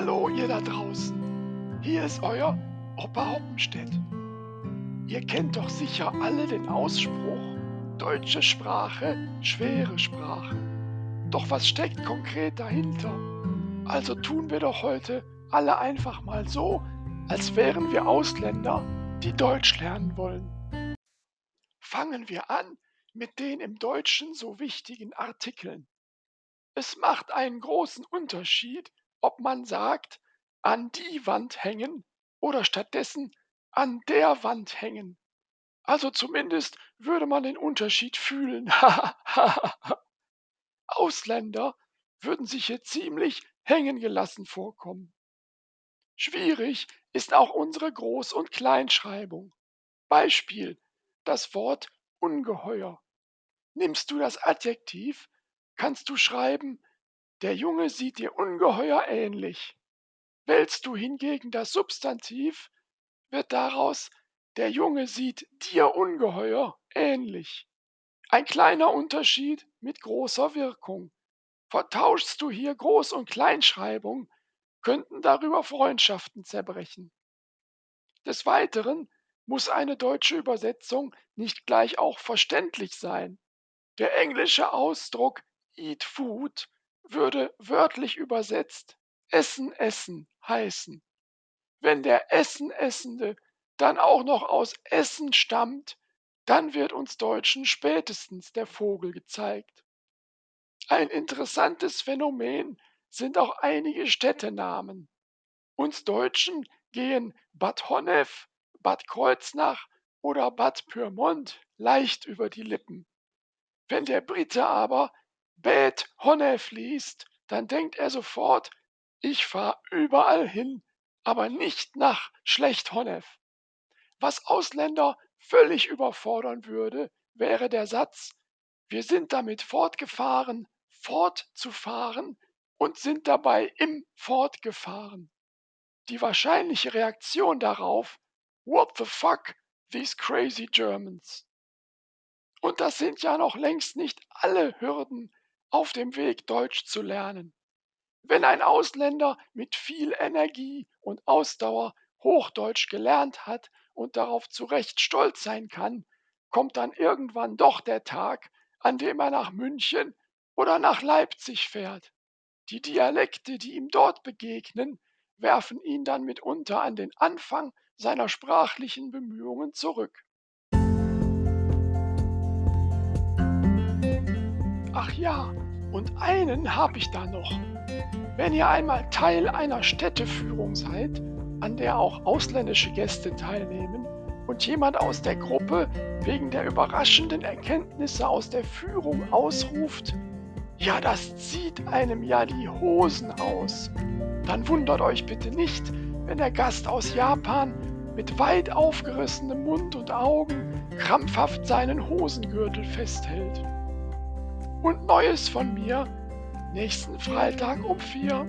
Hallo ihr da draußen, hier ist euer Opa Hoppenstedt. Ihr kennt doch sicher alle den Ausspruch, deutsche Sprache, schwere Sprache. Doch was steckt konkret dahinter? Also tun wir doch heute alle einfach mal so, als wären wir Ausländer, die Deutsch lernen wollen. Fangen wir an mit den im Deutschen so wichtigen Artikeln. Es macht einen großen Unterschied, ob man sagt, an die Wand hängen oder stattdessen an der Wand hängen. Also zumindest würde man den Unterschied fühlen. Ausländer würden sich hier ziemlich hängen gelassen vorkommen. Schwierig ist auch unsere Groß- und Kleinschreibung. Beispiel das Wort ungeheuer. Nimmst du das Adjektiv, kannst du schreiben, der Junge sieht dir ungeheuer ähnlich. Wählst du hingegen das Substantiv, wird daraus der Junge sieht dir ungeheuer ähnlich. Ein kleiner Unterschied mit großer Wirkung. Vertauschst du hier Groß- und Kleinschreibung, könnten darüber Freundschaften zerbrechen. Des Weiteren muss eine deutsche Übersetzung nicht gleich auch verständlich sein. Der englische Ausdruck eat food würde wörtlich übersetzt Essen essen heißen. Wenn der Essen Essende dann auch noch aus Essen stammt, dann wird uns Deutschen spätestens der Vogel gezeigt. Ein interessantes Phänomen sind auch einige Städtenamen. Uns Deutschen gehen Bad Honnef, Bad Kreuznach oder Bad Pyrmont leicht über die Lippen. Wenn der Brite aber Bad Honnef liest, dann denkt er sofort, ich fahre überall hin, aber nicht nach Schlecht Honnef. Was Ausländer völlig überfordern würde, wäre der Satz, wir sind damit fortgefahren, fortzufahren und sind dabei im Fortgefahren. Die wahrscheinliche Reaktion darauf, what the fuck, these crazy Germans. Und das sind ja noch längst nicht alle Hürden auf dem Weg, Deutsch zu lernen. Wenn ein Ausländer mit viel Energie und Ausdauer Hochdeutsch gelernt hat und darauf zu Recht stolz sein kann, kommt dann irgendwann doch der Tag, an dem er nach München oder nach Leipzig fährt. Die Dialekte, die ihm dort begegnen, werfen ihn dann mitunter an den Anfang seiner sprachlichen Bemühungen zurück. Ach ja, und einen habe ich da noch. Wenn ihr einmal Teil einer Städteführung seid, an der auch ausländische Gäste teilnehmen, und jemand aus der Gruppe wegen der überraschenden Erkenntnisse aus der Führung ausruft, ja, das zieht einem ja die Hosen aus, dann wundert euch bitte nicht, wenn der Gast aus Japan mit weit aufgerissenem Mund und Augen krampfhaft seinen Hosengürtel festhält. Und Neues von mir nächsten Freitag um vier.